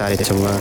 tarik semua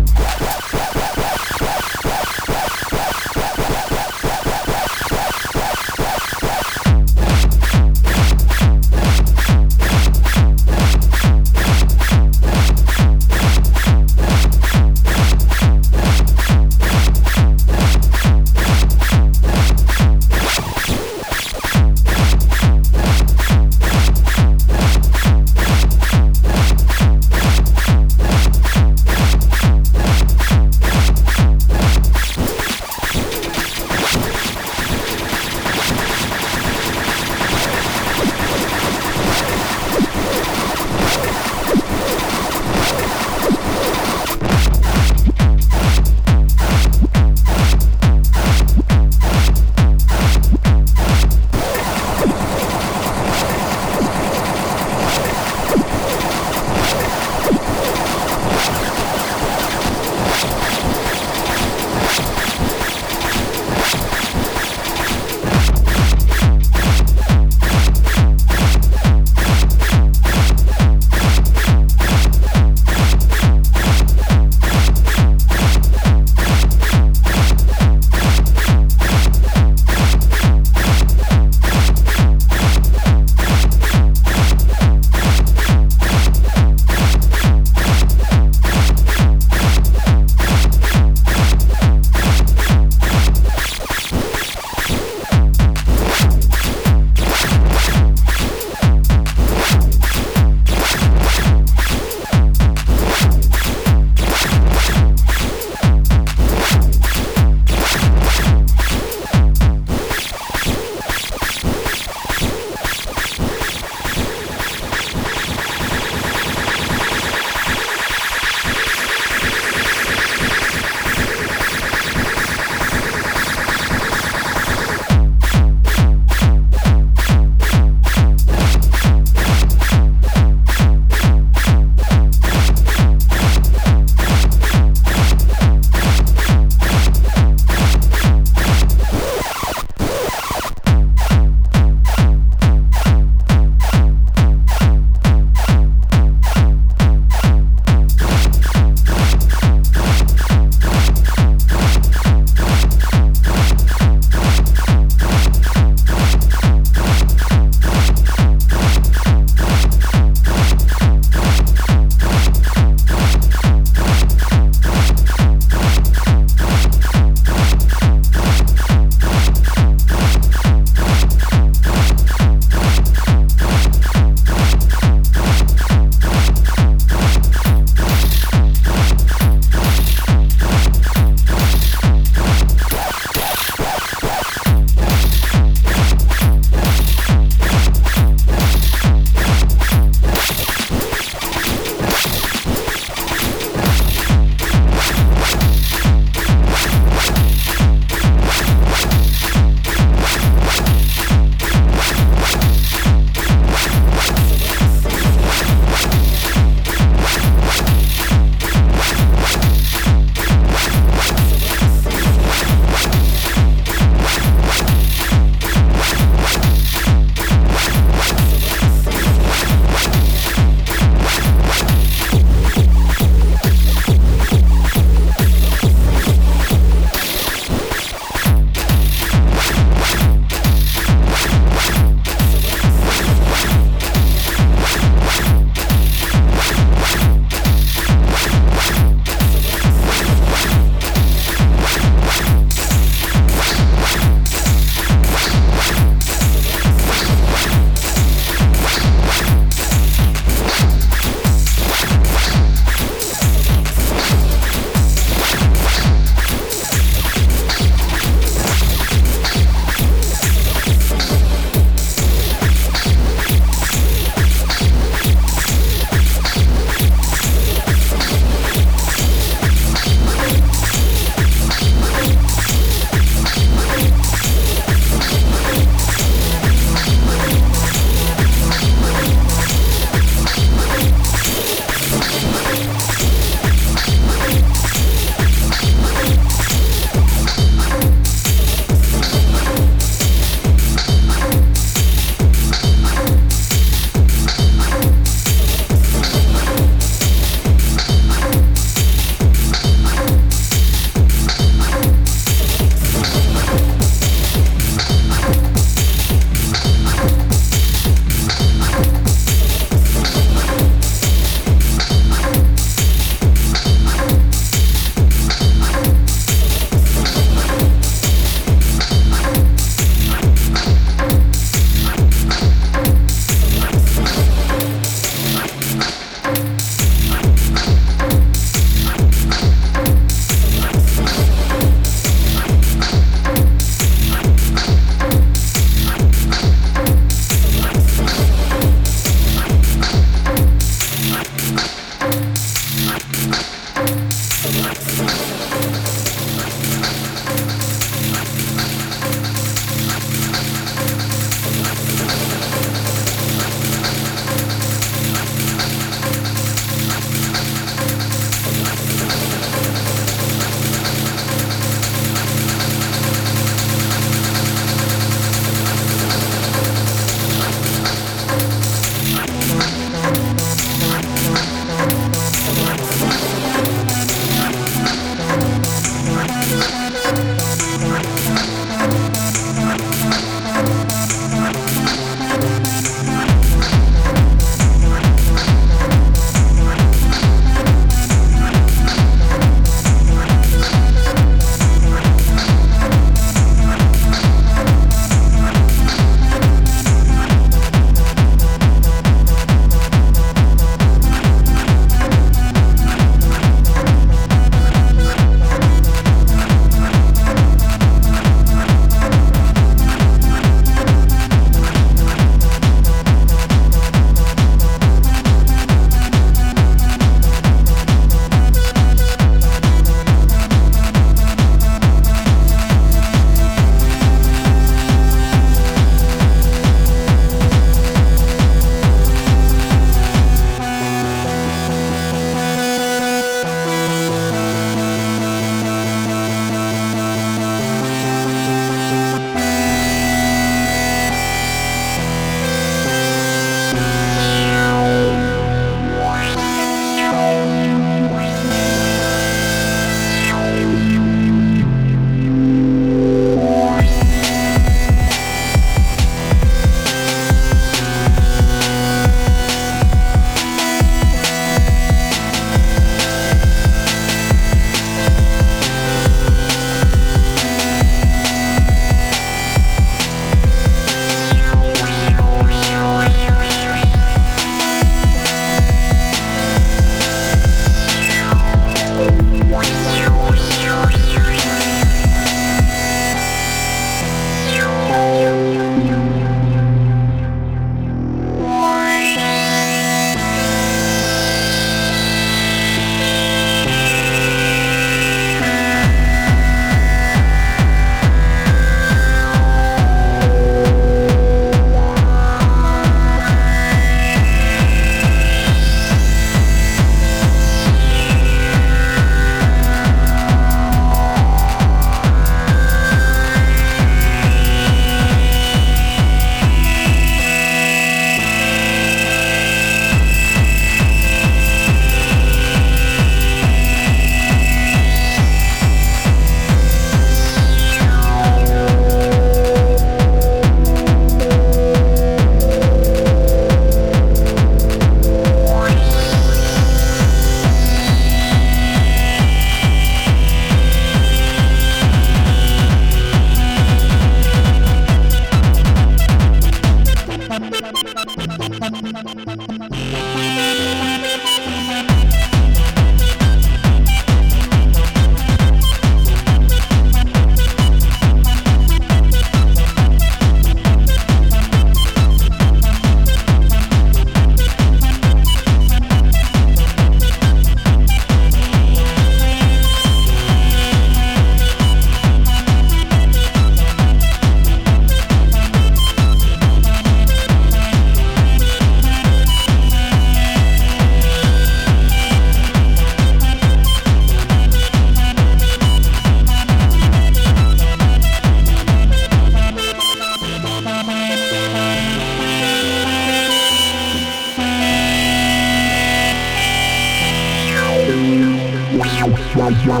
Wow,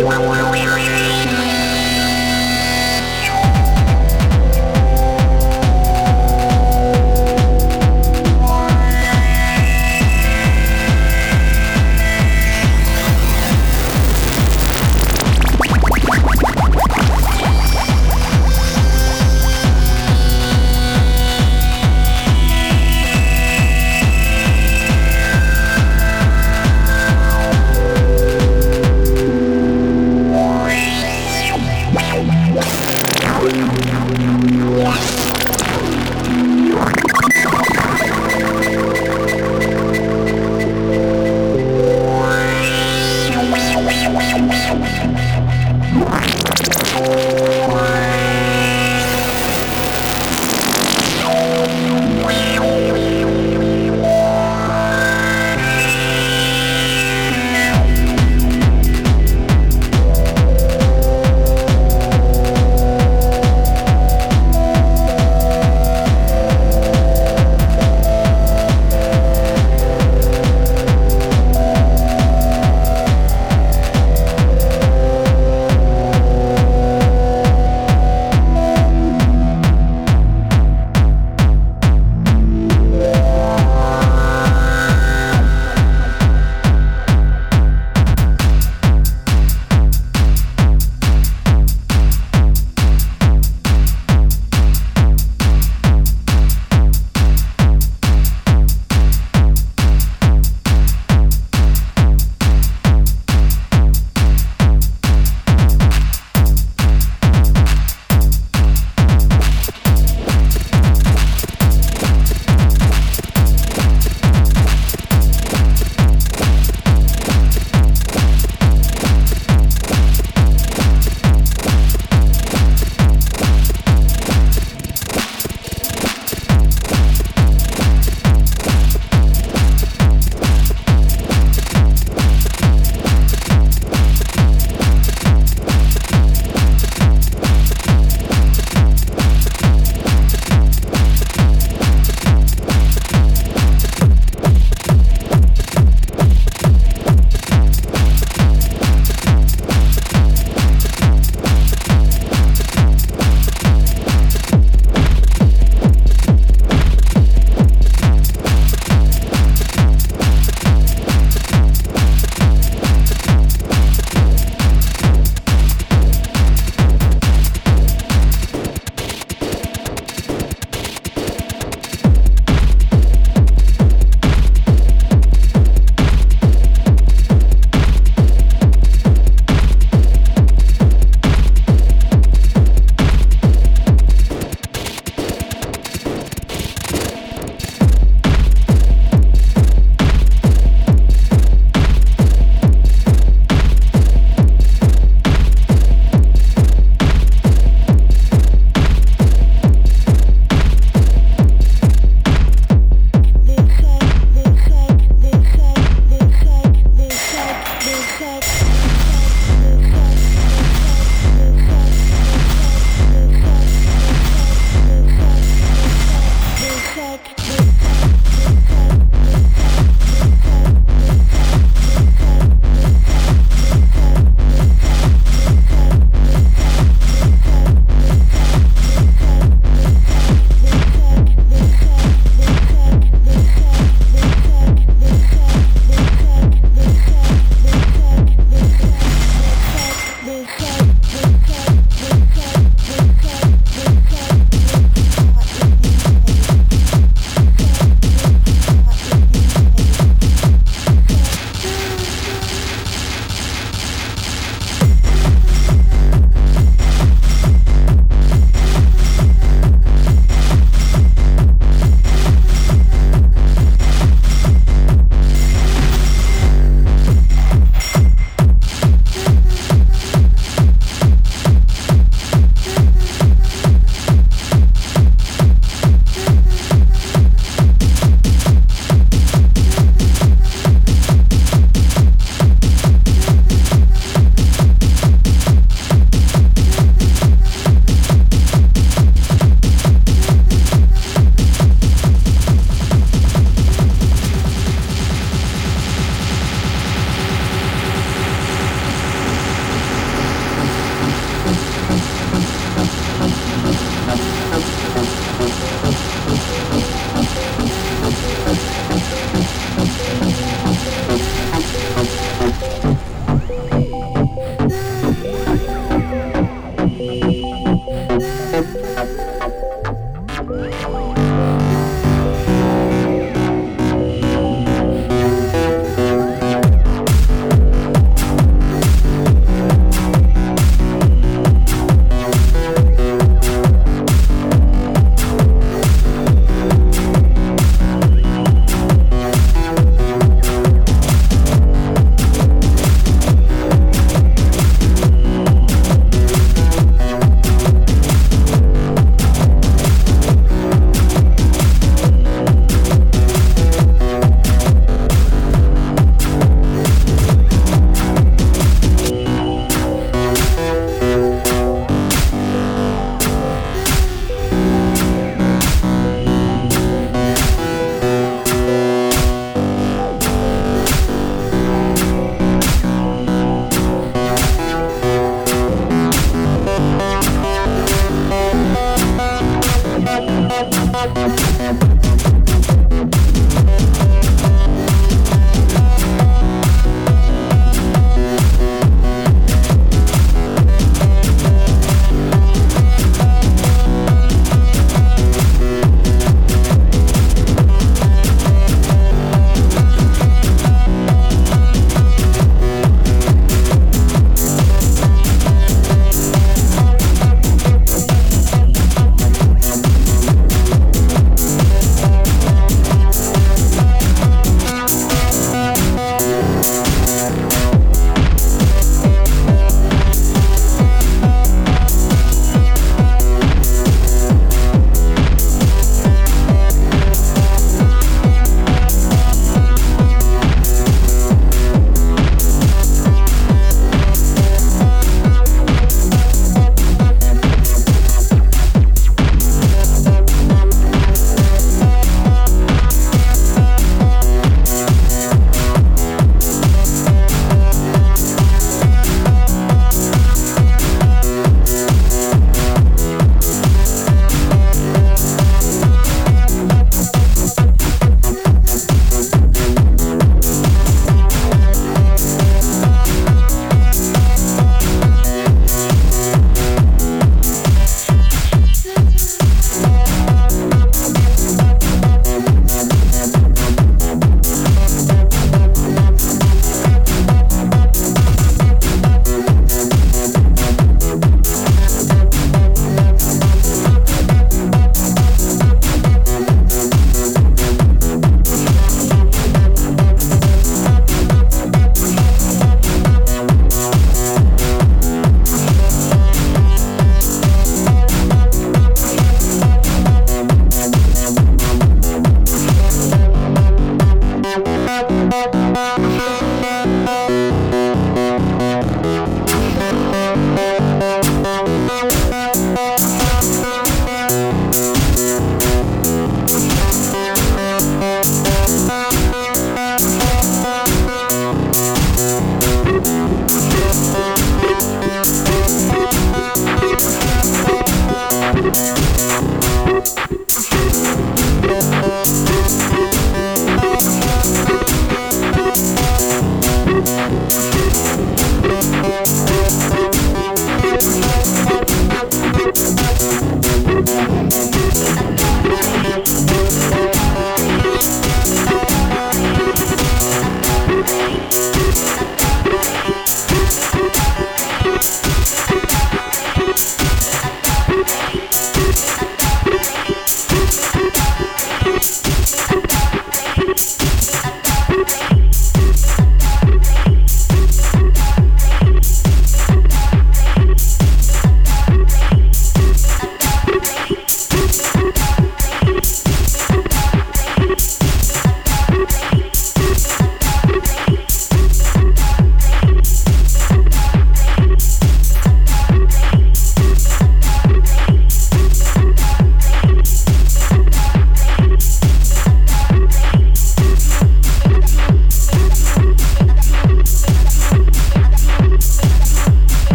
wow, wow.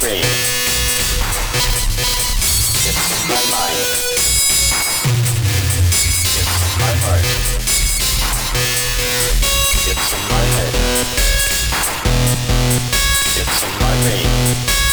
brain. This my mind. This my heart. It's in my head. It's in my brain.